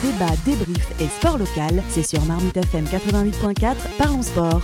Débat, débrief et sport local, c'est sur Marmite FM 88.4, parlons sport.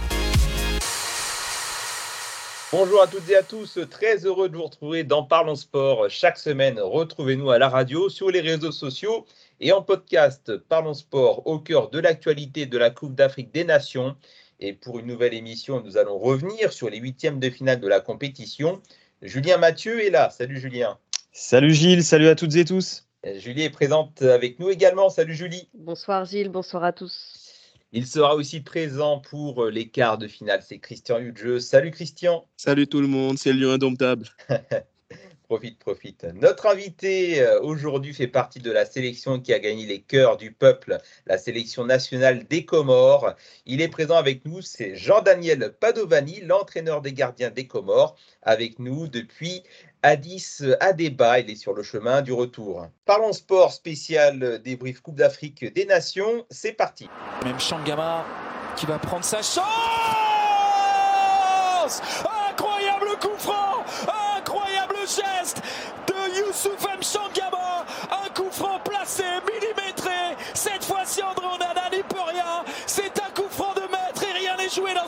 Bonjour à toutes et à tous, très heureux de vous retrouver dans Parlons Sport. Chaque semaine, retrouvez-nous à la radio, sur les réseaux sociaux et en podcast Parlons Sport au cœur de l'actualité de la Coupe d'Afrique des Nations. Et pour une nouvelle émission, nous allons revenir sur les huitièmes de finale de la compétition. Julien Mathieu est là. Salut Julien. Salut Gilles, salut à toutes et tous. Julie est présente avec nous également. Salut Julie. Bonsoir Gilles, bonsoir à tous. Il sera aussi présent pour les quarts de finale. C'est Christian Hudjeux. Salut Christian. Salut tout le monde, c'est lieu indomptable. profite, profite. Notre invité euh, aujourd'hui fait partie de la sélection qui a gagné les cœurs du peuple, la sélection nationale des Comores. Il est présent avec nous, c'est Jean-Daniel Padovani, l'entraîneur des gardiens des Comores, avec nous depuis Addis Adeba. Il est sur le chemin du retour. Parlons sport spécial débrief Coupe d'Afrique des Nations. C'est parti. Même Shangama qui va prendre sa chance. Incroyable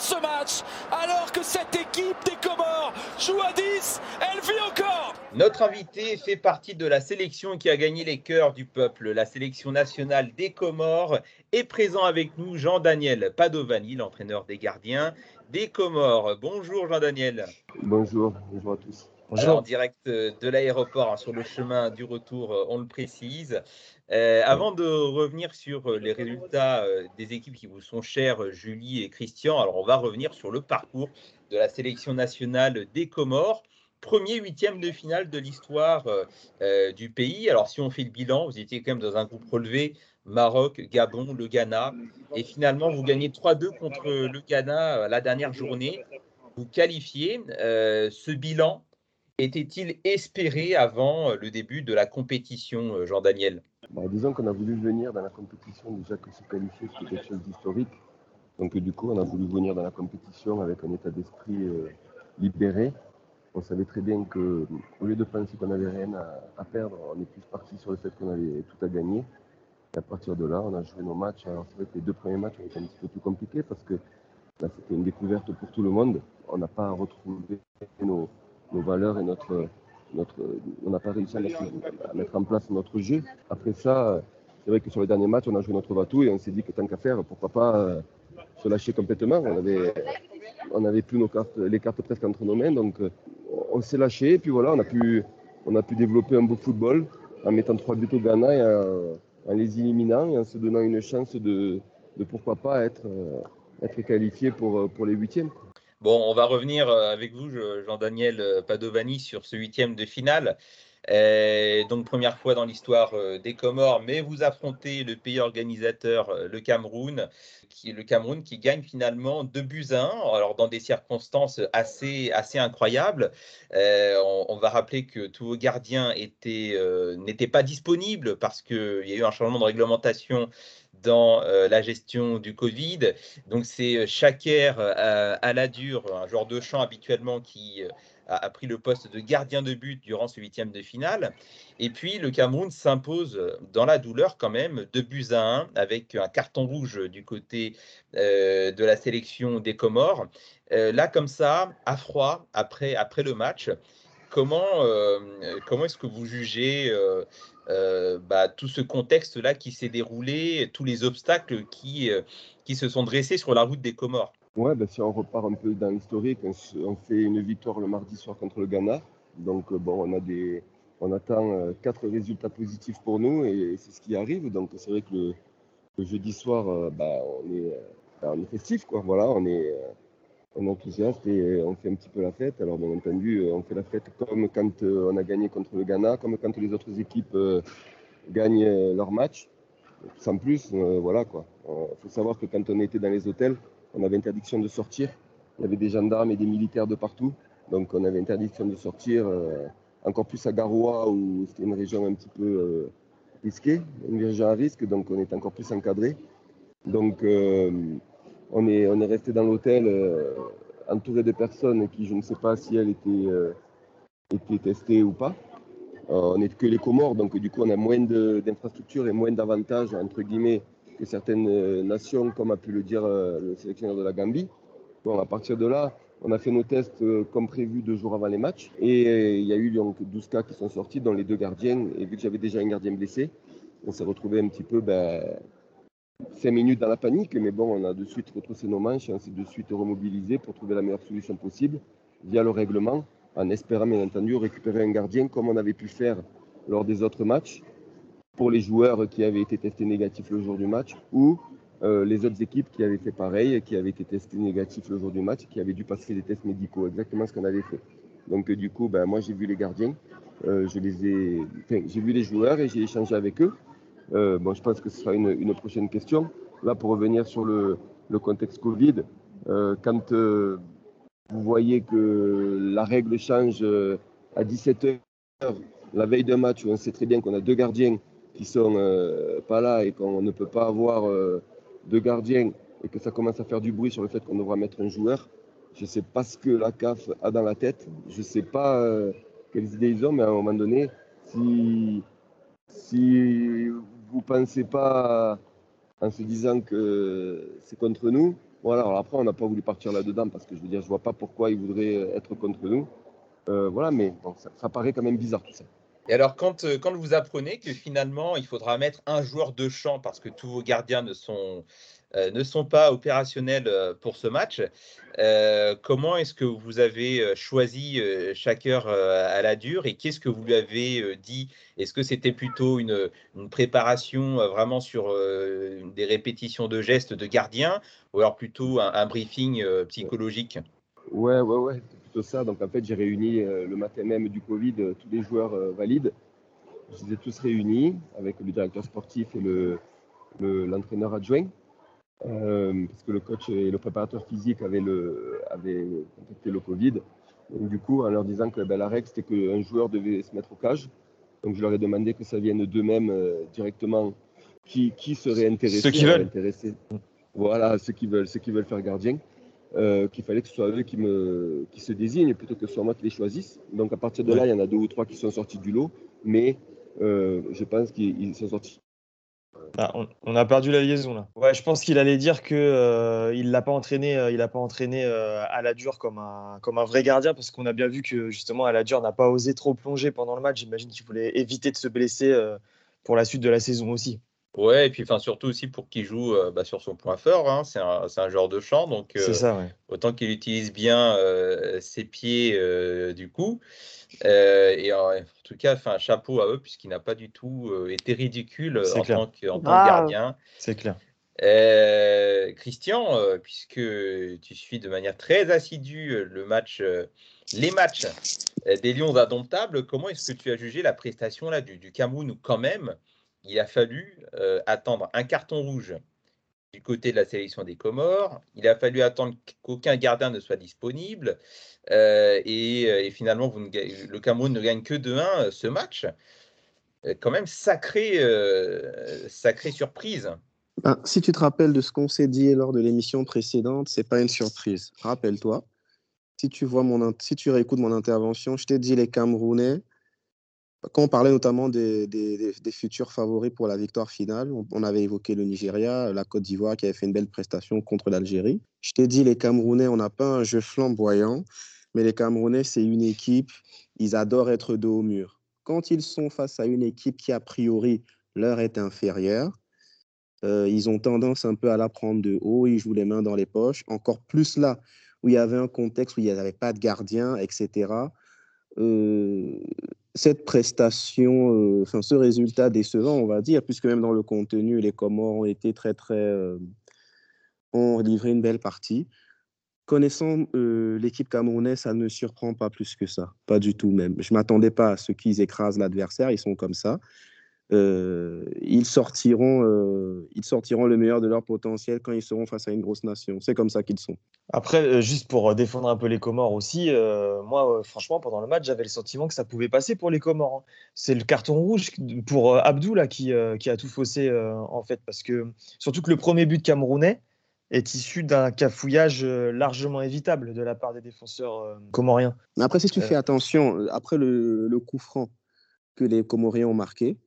ce match. Alors que cette équipe des Comores joue à 10, elle vit encore. Notre invité fait partie de la sélection qui a gagné les cœurs du peuple, la sélection nationale des Comores. Est présent avec nous Jean-Daniel Padovani, l'entraîneur des gardiens des Comores. Bonjour Jean-Daniel. Bonjour, bonjour à tous. Bonjour. en direct de l'aéroport, hein, sur le chemin du retour, euh, on le précise. Euh, avant de revenir sur euh, les résultats des équipes qui vous sont chères, Julie et Christian, alors on va revenir sur le parcours de la sélection nationale des Comores. Premier huitième de finale de l'histoire du pays. Alors si on fait le bilan, vous étiez quand même dans un groupe relevé Maroc, Gabon, le Ghana. Et finalement, vous gagnez 3-2 contre le Ghana la dernière journée. Vous qualifiez. ce bilan, était-il espéré avant euh, le début de la compétition, euh, Jean-Daniel bah, Disons qu'on a voulu venir dans la compétition déjà que se qualifier, c'était quelque chose d'historique. Donc du coup, on a voulu venir dans la compétition avec un état d'esprit euh, libéré. On savait très bien que, au lieu de penser qu'on n'avait rien à, perdre, on est plus parti sur le fait qu'on avait tout à gagner. Et à partir de là, on a joué nos matchs. Alors c'est vrai que les deux premiers matchs ont été un petit peu plus compliqués parce que là, c'était une découverte pour tout le monde. On n'a pas retrouvé nos, nos valeurs et notre, notre, on n'a pas réussi à mettre, en place notre jeu. Après ça, c'est vrai que sur les derniers matchs, on a joué notre bateau et on s'est dit que tant qu'à faire, pourquoi pas euh, se lâcher complètement. On avait, on avait plus nos cartes, les cartes presque entre nos mains, donc euh, on s'est lâché et puis voilà, on a pu, on a pu développer un beau football en mettant trois buts au Ghana et en, les éliminant et en se donnant une chance de, de pourquoi pas être, euh, être qualifié pour, pour les huitièmes. Bon, on va revenir euh, avec vous, Jean-Daniel euh, Padovani, sur ce huitième de finale. Euh, donc, première fois dans l'histoire des Comores, mais vous affrontez le pays organisateur, le Cameroun, qui, le Cameroun qui gagne finalement 2 buts à 1, alors dans des circonstances assez, assez incroyables. on, va rappeler que tous vos gardiens n'étaient pas disponibles parce qu'il y a eu un changement de réglementation euh, la gestion du Covid. Donc c'est euh, euh, à, la dure, un joueur de champ habituellement qui a, pris le poste de gardien de but durant ce huitième de finale. Et puis le Cameroun s'impose dans la douleur quand même, deux buts à un, avec un carton rouge du côté de la sélection des Comores. là comme ça, à froid, après, après le match, comment, comment est-ce que vous jugez euh, bah, tout ce contexte-là qui s'est déroulé, tous les obstacles qui, euh, qui se sont dressés sur la route des Comores. Ouais, bah, si on repart un peu dans l'historique, on, fait une victoire le mardi soir contre le Ghana. Donc, euh, bon, on, a des, on attend quatre résultats positifs pour nous et c'est ce qui arrive. Donc, c'est vrai que le, jeudi soir, bah, on, est, on est festif, quoi. Voilà, on est on est enthousiaste et on fait un petit peu la fête. Alors bien entendu, on fait la fête comme quand euh, on a gagné contre le Ghana, comme quand les autres équipes euh, gagnent euh, leur match. Sans plus, voilà quoi. Il faut savoir que quand on était dans les hôtels, on avait interdiction de sortir. Il y avait des gendarmes et des militaires de partout. Donc on avait interdiction de sortir, encore plus à Garoua où c'était une région un petit peu risquée, une région à risque, donc on est encore plus encadré. Donc on est, resté dans l'hôtel euh, entouré de personnes qui, je ne sais pas si elles étaient, euh, testées ou pas. on n'est que les Comores, donc du coup, on a moins d'infrastructures et moins d'avantages, entre guillemets, que certaines nations, comme a pu le dire le sélectionneur de la Gambie. Bon, à partir de là, on a fait nos tests comme prévu deux jours avant les matchs. Et il y a eu donc 12 cas qui sont sortis, dont les deux gardiens. Et vu que j'avais déjà un gardien blessé, on s'est retrouvé un petit peu ben, cinq minutes dans la panique. Mais bon, on a de suite retroussé nos manches et on s'est de suite remobilisé pour trouver la meilleure solution possible via le règlement, en espérant bien entendu récupérer un gardien comme on avait pu faire lors des autres matchs pour les joueurs qui avaient été testés négatifs le jour du match ou euh, les autres équipes qui avaient fait pareil, qui avaient été testés négatifs le jour du match, qui avaient dû passer des tests médicaux, exactement ce qu'on avait fait. Donc du coup, ben, moi j'ai vu les gardiens, euh, je ai, j'ai vu les joueurs et j'ai échangé avec eux. Euh, bon, je pense que ce sera une, prochaine question. Là, pour revenir sur le, le contexte Covid, quand vous voyez que la règle change à 17h, la veille d'un match où on sait très bien qu'on a deux gardiens qui sont pas là et qu'on ne peut pas avoir de gardiens et que ça commence à faire du bruit sur le fait qu'on devra mettre un joueur, je ne sais pas ce que la CAF a dans la tête. Je ne sais pas euh, quelles idées ils ont, mais à un moment donné, si, si vous pensez pas en se disant que c'est contre nous, voilà, alors après, on n'a pas voulu partir là-dedans parce que je veux dire, je vois pas pourquoi ils voudraient être contre nous. Euh, voilà, mais ça, paraît quand même bizarre tout ça. Et alors, quand, euh, quand vous apprenez que finalement, il faudra mettre un joueur de champ parce que tous vos gardiens ne sont, euh, ne sont pas opérationnels euh, pour ce match, comment est-ce que vous avez choisi chacun à la dure et qu'est-ce que vous lui avez dit? Est-ce que c'était plutôt une, préparation vraiment sur des répétitions de gestes de gardien ou alors plutôt un, briefing psychologique? Ouais, ouais, ouais ça. Donc en fait, j'ai réuni euh, le matin même du Covid euh, tous les joueurs euh, valides. Je les ai tous réunis avec le directeur sportif et le, l'entraîneur adjoint. Parce que le coach et le préparateur physique avaient, le, avaient contacté le Covid. Donc, du coup, en leur disant que ben, la règle, c'était qu'un joueur devait se mettre au cage. Donc, je leur ai demandé que ça vienne d'eux-mêmes directement qui, qui serait intéressé. Ceux qui veulent. Voilà, ceux qui veulent, ceux qui veulent faire gardien. Euh, qu'il fallait que ce soit eux qui, me, qui se désignent plutôt que ce soit moi qui les choisisse. Donc à partir de là, il y en a deux ou trois qui sont sortis du lot, mais euh, je pense qu'ils sont sortis. Ah, on, a perdu la liaison là. Ouais, je pense qu'il allait dire que euh, il l'a pas entraîné, il a pas entraîné dure comme un comme un vrai gardien parce qu'on a bien vu que justement à n'a pas osé trop plonger pendant le match. J'imagine qu'il voulait éviter de se blesser pour la suite de la saison aussi. Ouais, et puis enfin, surtout aussi pour qu'il joue euh, bah, sur son point fort. Hein. c'est un, un, genre de chant, donc euh, autant qu'il utilise bien euh, ses pieds du coup. et en, tout cas, enfin, chapeau à eux, puisqu'il n'a pas du tout été ridicule en tant, que, en tant, que, gardien. C'est clair. Christian, puisque tu suis de manière très assidue le match, les matchs des Lions indomptables, comment est-ce que tu as jugé la prestation là, du, du Cameroun ou quand même? Il a fallu euh, attendre un carton rouge du côté de la sélection des Comores. Il a fallu attendre qu'aucun gardien ne soit disponible. Euh, et, finalement, le Cameroun ne gagne que 2-1 euh, ce match. Quand même, sacrée, sacrée surprise. Ben, si tu te rappelles de ce qu'on s'est dit lors de l'émission précédente, c'est pas une surprise. Rappelle-toi, si tu vois mon, si tu réécoutes mon intervention, je t'ai dit les Camerounais quand on parlait notamment des, futurs favoris pour la victoire finale, on, avait évoqué le Nigeria, la Côte d'Ivoire qui avait fait une belle prestation contre l'Algérie. Je t'ai dit, les Camerounais, on n'a pas un jeu flamboyant, mais les Camerounais, c'est une équipe, ils adorent être dos au mur. Quand ils sont face à une équipe qui, a priori, leur est inférieure, euh, ils ont tendance un peu à la prendre de haut, ils jouent les mains dans les poches, encore plus là où il y avait un contexte où il n'y avait pas de gardien, etc. cette prestation, euh, enfin ce résultat décevant, on va dire, puisque même dans le contenu, les Comores ont été très, très. Euh, ont livré une belle partie. Connaissant l'équipe camerounaise, ça ne surprend pas plus que ça. Pas du tout même. Je ne m'attendais pas à ce qu'ils écrasent l'adversaire, ils sont comme ça. Euh, ils, sortiront, euh, ils sortiront le meilleur de leur potentiel quand ils seront face à une grosse nation. C'est comme ça qu'ils sont. Après, euh, juste pour défendre un peu les Comores aussi, moi, franchement, pendant le match, j'avais le sentiment que ça pouvait passer pour les Comores. Hein. C'est le carton rouge pour Abdou là, qui, qui a tout faussé, en fait, parce que surtout que le premier but camerounais est issu d'un cafouillage largement évitable de la part des défenseurs comoriens. Après, si tu fais attention, après le, le coup franc, que les Comoriens ont marqué.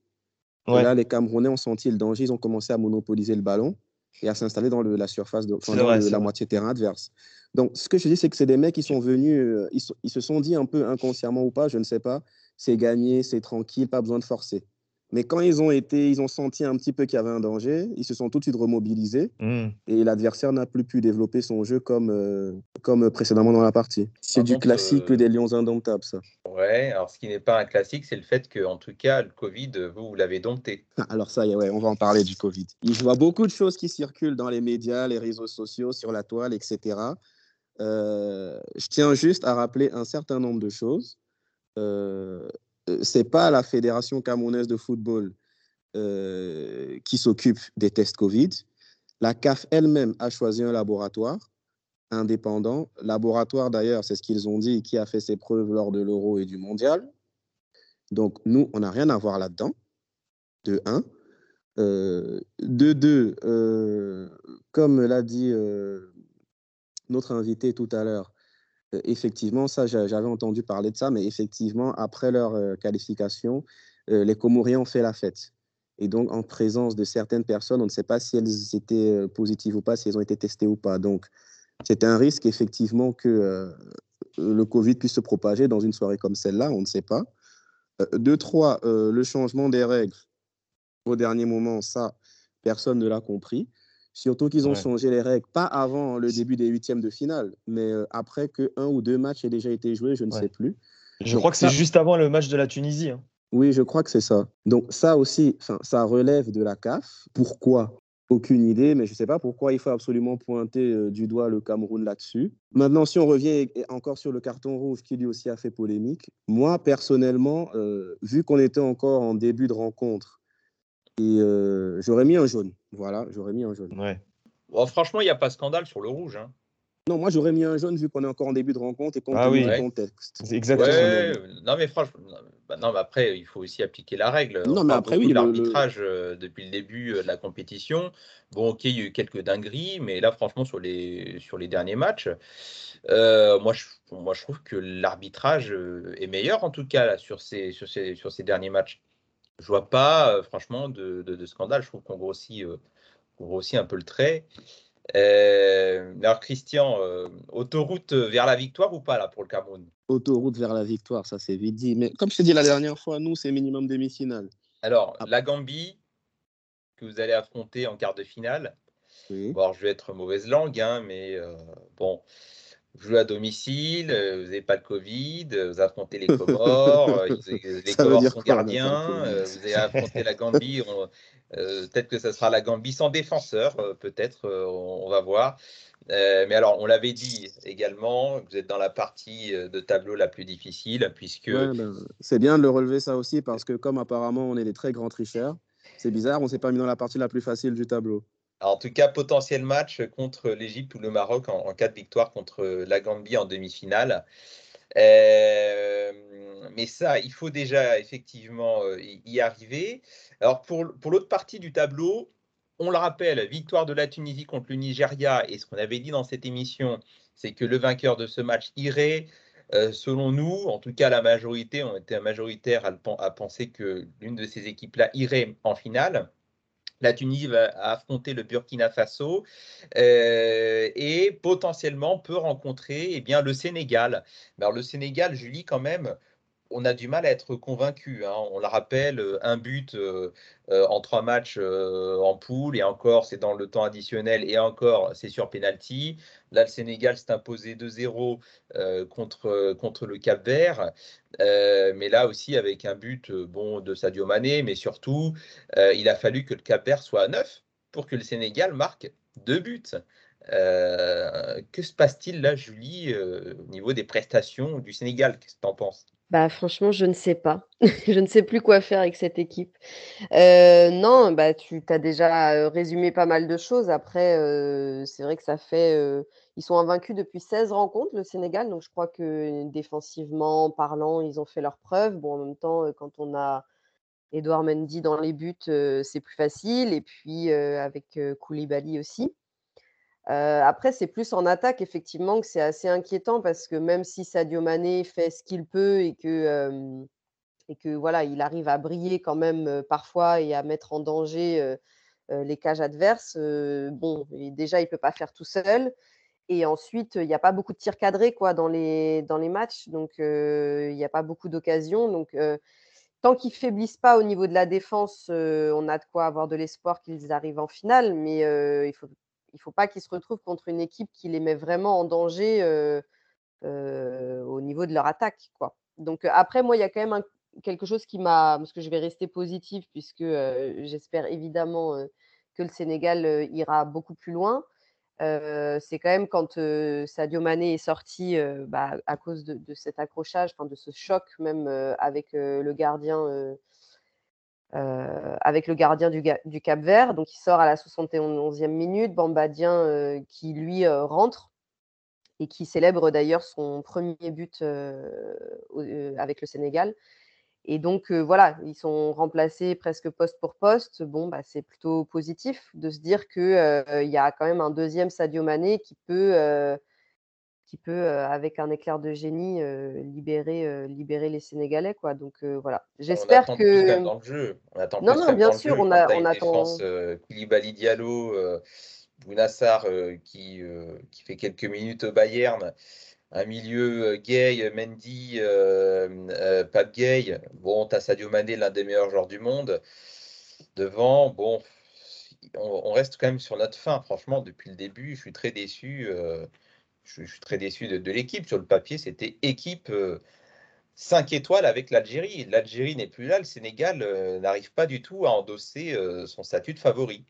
Et là, les Camerounais ont senti le danger, ils ont commencé à monopoliser le ballon et à s'installer dans le, la surface, de, enfin, dans vrai, le- c'est la moitié terrain adverse. Donc, ce que je dis, c'est que c'est des mecs qui sont venus, euh, ils se sont dit un peu inconsciemment ou pas, je ne sais pas, c'est gagné, c'est tranquille, pas besoin de forcer. Mais quand ils ont été, ils ont senti un petit peu qu'il y avait un danger, ils se sont tout de suite remobilisés Hmm. et l'adversaire n'a plus pu développer son jeu comme, euh, comme précédemment dans la partie. C'est du classique euh, des Lions indomptables, ça. Ouais, alors ce qui n'est pas un classique, c'est le fait que, en tout cas, le Covid, vous, vous l'avez dompté. Ah, Alors ça y est, ouais, on va en parler du Covid. Je vois beaucoup de choses qui circulent dans les médias, les réseaux sociaux, sur la toile, etc. Euh, je tiens juste à rappeler un certain nombre de choses. Euh, euh, c'est pas la Fédération camerounaise de football euh, qui s'occupe des tests Covid. La CAF elle-même a choisi un laboratoire indépendant. Laboratoire, d'ailleurs, c'est ce qu'ils ont dit, qui a fait ses preuves lors de l'Euro et du Mondial. Donc, nous, on n'a rien à voir là-dedans, de 1. Euh, de 2, euh, comme l'a dit euh, notre invité tout à l'heure, euh, effectivement, ça, j'a- j'avais entendu parler de ça, mais effectivement, après leur euh, qualification, euh, les Comoriens ont fait la fête. Et donc, en présence de certaines personnes, on ne sait pas si elles étaient euh, positives ou pas, si elles ont été testées ou pas. Donc, c'est un risque, effectivement, que euh, le Covid puisse se propager dans une soirée comme celle-là, on ne sait pas. Euh, Deux, trois, euh, le changement des règles au dernier moment, ça, personne ne l'a compris. Surtout qu'ils ont Ouais. changé les règles, pas avant le début des huitièmes de finale, mais euh, après que un ou deux matchs aient déjà été joués, je ne Ouais. sais plus. Je Donc, crois que c'est juste avant le match de la Tunisie. hein. Oui, je crois que c'est ça. Donc ça aussi, ça relève de la CAF. Pourquoi? Aucune idée, mais je ne sais pas pourquoi il faut absolument pointer euh, du doigt le Cameroun là-dessus. Maintenant, si on revient encore sur le carton rouge qui lui aussi a fait polémique, moi personnellement, euh, vu qu'on était encore en début de rencontre, et euh, j'aurais mis un jaune. Voilà, j'aurais mis un jaune. Ouais. Bon, franchement, il n'y a pas scandale sur le rouge. hein. Non, moi j'aurais mis un jaune vu qu'on est encore en début de rencontre et compte Ah oui. du contexte. Exactement. Ouais, non mais franchement, non, bah non, mais après il faut aussi appliquer la règle. Non, On mais après, oui, le- l'arbitrage euh, depuis le début euh, de la compétition. Bon, ok, il y a eu quelques dingueries, mais là franchement sur les sur les derniers matchs, euh, moi je moi je trouve que l'arbitrage est meilleur en tout cas là, sur ces sur ces sur ces derniers matchs. Je vois pas euh, franchement de, de, de scandale. Je trouve qu'on grossit euh, grossit un peu le trait. Euh, alors Christian, euh, autoroute vers la victoire ou pas là pour le Cameroun? Autoroute vers la victoire, ça c'est vite dit. Mais comme je t'ai dit la dernière fois, nous c'est minimum demi-finale. Alors, Ah. la Gambie, que vous allez affronter en quart de finale. Oui. Bon, alors, je vais être mauvaise langue, hein, mais euh, bon, vous jouez à domicile, euh, vous n'avez pas le Covid, euh, vous affrontez les Comores, euh, les Comores sont gardiens, vous allez affronter la Gambie, euh, peut-être que ça sera la Gambie sans défenseur, peut-être, on, on va voir. Euh, mais alors, on l'avait dit également, vous êtes dans la partie de tableau la plus difficile, puisque Ouais, ben, c'est bien de le relever ça aussi parce que comme apparemment on est des très grands tricheurs, c'est bizarre, on s'est pas mis dans la partie la plus facile du tableau. En tout cas, potentiel match contre l'Égypte ou le Maroc en, cas de victoire contre la Gambie en demi-finale. Euh, mais ça, il faut déjà effectivement euh, y arriver. Alors pour, pour l'autre partie du tableau, on le rappelle, victoire de la Tunisie contre le Nigeria. Et ce qu'on avait dit dans cette émission, c'est que le vainqueur de ce match irait. Euh, selon nous, en tout cas la majorité, on était majoritaire à penser que l'une de ces équipes-là irait en finale. La Tunisie va affronter le Burkina Faso euh, et potentiellement peut rencontrer eh bien, le Sénégal. Alors le Sénégal, Julie, quand même, on a du mal à être convaincu. hein. On le rappelle, euh, un but euh, en trois matchs en poule, et encore, c'est dans le temps additionnel, et encore, c'est sur penalty. Là, le Sénégal s'est imposé 2-0 euh, contre, contre le Cap-Vert, Euh, mais là aussi avec un but euh, bon, de Sadio Mané, mais surtout, euh, il a fallu que le Cap-Vert soit à 9 pour que le Sénégal marque deux buts. Euh, que se passe-t-il là, Julie, euh, au niveau des prestations du Sénégal? Qu'est-ce que tu en penses? Bah, franchement, je ne sais pas. Je ne sais plus quoi faire avec cette équipe. Euh, non, bah, tu as déjà résumé pas mal de choses. Après, c'est vrai que ça fait. ils sont invaincus depuis 16 rencontres, le Sénégal. Donc, je crois que défensivement parlant, ils ont fait leurs preuves. Bon, en même temps, quand on a Edouard Mendy dans les buts, c'est plus facile. Et puis, avec Koulibaly aussi. Euh, après, c'est plus en attaque, effectivement, que c'est assez inquiétant parce que même si Sadio Mané fait ce qu'il peut et que, et que voilà, il arrive à briller quand même parfois et à mettre en danger les cages adverses. bon, déjà, il ne peut pas faire tout seul. Et ensuite, il n'y a pas beaucoup de tirs cadrés quoi, dans, les, dans les matchs. Donc, il n'y a pas beaucoup d'occasions. Donc, tant qu'ils ne faiblissent pas au niveau de la défense, on a de quoi avoir de l'espoir qu'ils arrivent en finale. Mais il faut, il faut pas qu'ils se retrouvent contre une équipe qui les met vraiment en danger au niveau de leur attaque. Donc, après, moi, il y a quand même quelque chose qui m'a. Parce que je vais rester positive, puisque j'espère évidemment que le Sénégal ira beaucoup plus loin c'est quand même quand Sadio Mané est sorti bah, à cause de, cet accrochage, de ce choc même avec le gardien. Avec le gardien du, Cap Vert. Donc, il sort à la 71e minute. Bambadien qui, lui, rentre et qui célèbre d'ailleurs son premier but avec le Sénégal. Et donc, voilà, ils sont remplacés presque poste pour poste. Bon, bah, c'est plutôt positif de se dire qu'il il y a quand même un deuxième Sadio Mané qui peut, qui peut avec un éclair de génie, libérer, libérer les Sénégalais. Quoi. Donc, voilà. J'espère que. dans le jeu. On attend non, non, bien sûr, on, a, on attend. Koulibaly Diallo, Bounassar qui, qui fait quelques minutes au Bayern un milieu Gay, Mendy, euh, euh, Pape Gay. Bon, tu as Sadio Mané, l'un des meilleurs joueurs du monde. Devant, bon, on, reste quand même sur notre fin. Franchement, depuis le début, je suis très déçu. Euh, je, suis très déçu de, l'équipe. Sur le papier, c'était équipe 5 étoiles avec l'Algérie. L'Algérie n'est plus là. Le Sénégal n'arrive pas du tout à endosser son statut de favori.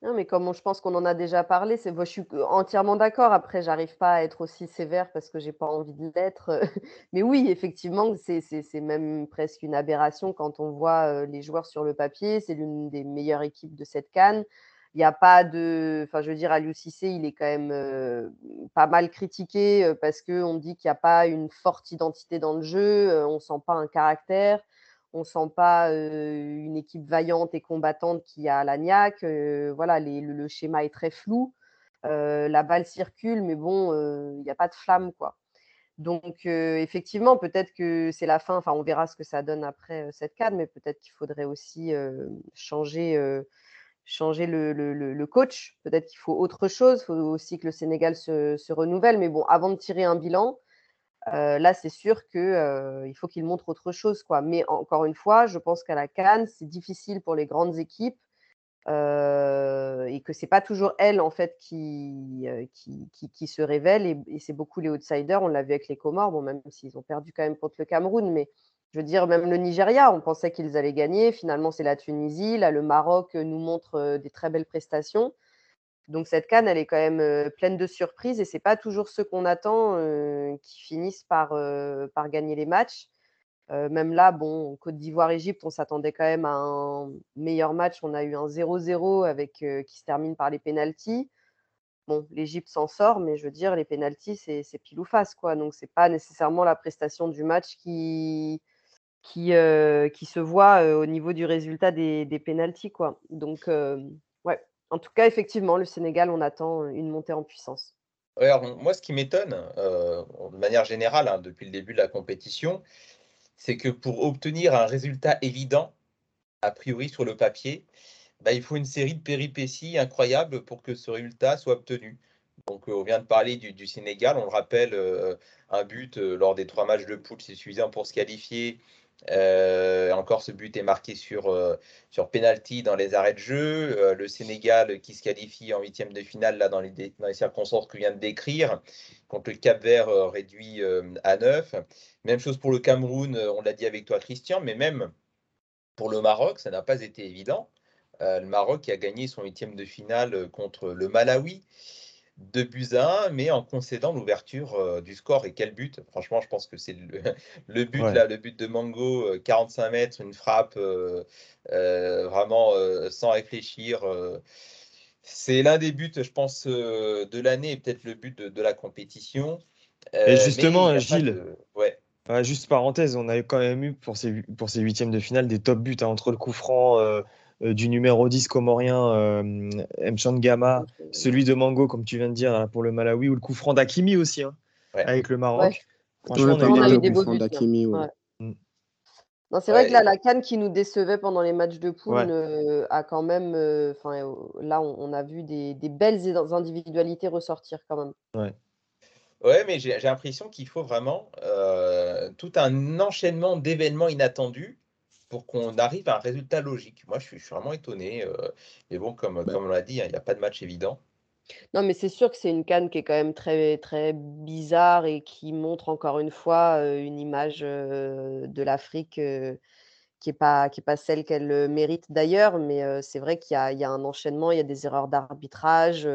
Non, mais comme je pense qu'on en a déjà parlé, c'est, je suis entièrement d'accord. Après, j'arrive pas à être aussi sévère parce que j'ai pas envie de l'être. Mais oui, effectivement, c'est, c'est, même presque une aberration quand on voit les joueurs sur le papier. C'est l'une des meilleures équipes de cette canne. Il n'y a pas de. Enfin, je veux dire, Aliou Cissé, il est quand même pas mal critiqué parce qu'on dit qu'il n'y a pas une forte identité dans le jeu, on sent pas un caractère on sent pas une équipe vaillante et combattante qui a l'agnac. voilà, le, schéma est très flou. la balle circule, mais bon, il n'y a pas de flamme, quoi. Donc, effectivement, peut-être que c'est la fin. Enfin, on verra ce que ça donne après cette cadre, mais peut-être qu'il faudrait aussi changer, changer le, coach. Peut-être qu'il faut autre chose. Il faut aussi que le Sénégal se, renouvelle. Mais bon, avant de tirer un bilan, là, c'est sûr qu'il faut qu'il montre autre chose. Quoi. Mais encore une fois, je pense qu'à la Cannes, c'est difficile pour les grandes équipes et que ce n'est pas toujours elles en fait, qui, qui, se révèlent. Et, c'est beaucoup les outsiders. On l'a vu avec les Comores, bon, même s'ils ont perdu quand même contre le Cameroun. Mais je veux dire, même le Nigeria, on pensait qu'ils allaient gagner. Finalement, c'est la Tunisie. Là, le Maroc nous montre des très belles prestations. Donc cette canne, elle est quand même pleine de surprises et c'est pas toujours ceux qu'on attend qui finissent par, par gagner les matchs. même là, bon, Côte d'Ivoire-Égypte, on s'attendait quand même à un meilleur match. On a eu un 0-0 avec qui se termine par les pénalties. Bon, l'Égypte s'en sort, mais je veux dire, les pénalties, c'est pile ou face, quoi. Donc c'est pas nécessairement la prestation du match qui qui, qui se voit au niveau du résultat des, des pénalties. Donc ouais, en tout cas, effectivement, le Sénégal, on attend une montée en puissance. moi, ce qui m'étonne, de manière générale, hein, depuis le début de la compétition, c'est que pour obtenir un résultat évident, a priori sur le papier, bah, il faut une série de péripéties incroyables pour que ce résultat soit obtenu. Donc, on vient de parler du, Sénégal, on le rappelle, un but lors des trois matchs de poule, c'est suffisant pour se qualifier. Euh, encore, ce but est marqué sur, euh, sur penalty dans les arrêts de jeu. Euh, le Sénégal qui se qualifie en huitième de finale là, dans, les, circonstances que je viens de décrire, contre le Cap Vert réduit à 9. Même chose pour le Cameroun, on l'a dit avec toi Christian, mais même pour le Maroc, ça n'a pas été évident. le Maroc qui a gagné son huitième de finale contre le Malawi. 2 buts à 1, mais en concédant l'ouverture euh, du score. Et quel but? Franchement, je pense que c'est le, le, but là, le but de Mango, 45 euh, mètres, une frappe euh, vraiment sans réfléchir. c'est l'un des buts, je pense, de l'année et peut-être le but de, la compétition. et justement, Gilles, ouais. juste parenthèse, on avait quand même eu pour ces, pour ces huitièmes de finale des top buts hein, entre le coup franc du numéro 10 comorien euh, Mchangama, celui de Mango, comme tu viens de dire, pour le Malawi, ou le coup franc d'Akimi aussi, hein, avec le Maroc. Franchement, on a, eu des beaux c'est vrai que là, la CAN qui nous décevait pendant les matchs de poule, Ouais. heu, a quand même, enfin, là, on on a vu des des belles id individualités ressortir quand même. Ouais. Ouais, mais j'ai l'impression qu'il faut vraiment, tout un enchaînement d'événements inattendus pour qu'on arrive à un résultat logique. Moi, je suis je suis vraiment étonné, heu, mais bon, comme Bah comme on l'a dit, hein, il y a pas de match évident. Non, mais c'est sûr que c'est une CAN qui est quand même très très bizarre et qui montre encore une fois, heu, une image, heu, de l'Afrique, qui est pas qui est pas celle qu'elle, mérite d'ailleurs. Mais, c'est vrai qu'il y a il y a un enchaînement, il y a des erreurs d'arbitrage,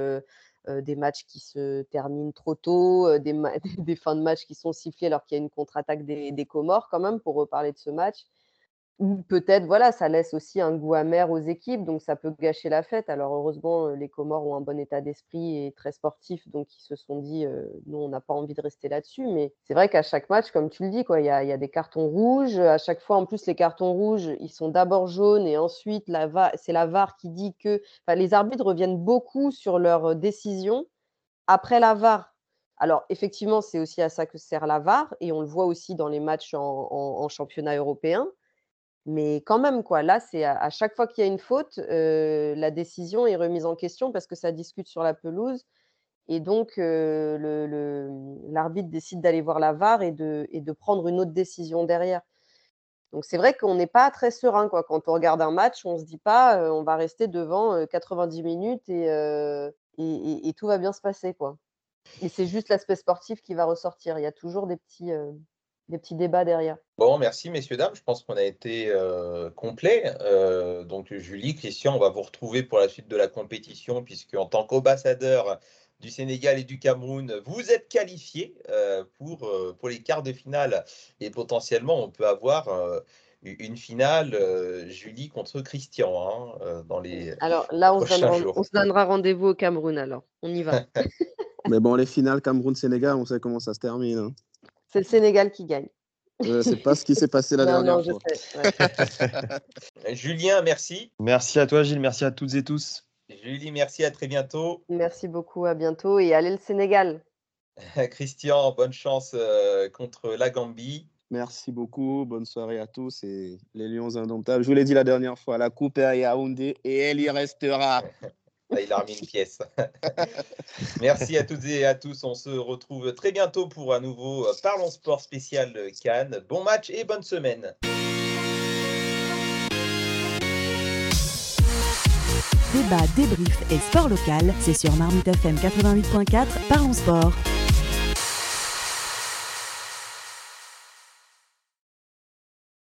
des matchs qui se terminent trop tôt, des fins de match qui sont sifflées alors qu'il y a une contre-attaque des des Comores quand même, pour reparler de ce match. Ou peut-être, voilà, ça laisse aussi un goût amer aux équipes, donc ça peut gâcher la fête. Alors heureusement, heu, les Comores ont un bon état d'esprit et très sportifs, donc ils se sont dit, «Nous, on n'a pas envie de rester là-dessus». Mais c'est vrai qu'à chaque match, comme tu le dis, il y a des cartons rouges. À chaque fois, en plus, les cartons rouges, ils sont d'abord jaunes et ensuite c'est la VAR qui dit que les arbitres reviennent beaucoup sur leurs, décisions après la VAR. Alors effectivement, c'est aussi à ça que sert la VAR et on le voit aussi dans les matchs en championnat européen. Mais quand même, quoi, là, c'est à chaque fois qu'il y a une faute, la décision est remise en question parce que ça discute sur la pelouse et donc l'arbitre décide d'aller voir la VAR et de prendre une autre décision derrière. Donc c'est vrai qu'on n'est pas très serein, quoi. Quand on regarde un match, on se dit pas, «On va rester devant, heu, 90 minutes et et tout va bien se passer», quoi. Et c'est juste l'aspect sportif qui va ressortir. Il y a toujours des petits, des petits débats derrière. Bon, merci messieurs, dames. Je pense qu'on a été, heu, complet. Heu, donc Julie, Christian, on va vous retrouver pour la suite de la compétition puisque en tant qu'ambassadeur du Sénégal et du Cameroun, vous êtes qualifiés, heu, pour, heu, pour les quarts de finale et potentiellement on peut avoir, une finale, Julie contre Christian, hein, heu, dans les Alors là, on se prochains donnera jours. on se donnera rendez-vous au Cameroun alors. On y va. Mais bon, les finales Cameroun-Sénégal, on sait comment ça se termine. hein. C'est le Sénégal qui gagne. Euh, c'est pas ce qui s'est passé la Non, dernière non, je fois. sais, ouais. Julien, merci. Merci à toi, Gilles. Merci à toutes et tous. Julie, merci, à très bientôt. Merci beaucoup, à bientôt et allez le Sénégal. Christian, bonne chance, heu, contre la Gambie. Merci beaucoup. Bonne soirée à tous et les Lions indomptables. Je vous l'ai dit la dernière fois, la coupe est à Yaoundé et elle y restera. Ah, il a remis une pièce. Merci à toutes et à tous. On se retrouve très bientôt pour un nouveau euh, Parlons Sport spécial euh, Cannes. Bon match et bonne semaine. Débat, débrief et sport local, c'est sur Marmite FM 88.4, Parlons Sport.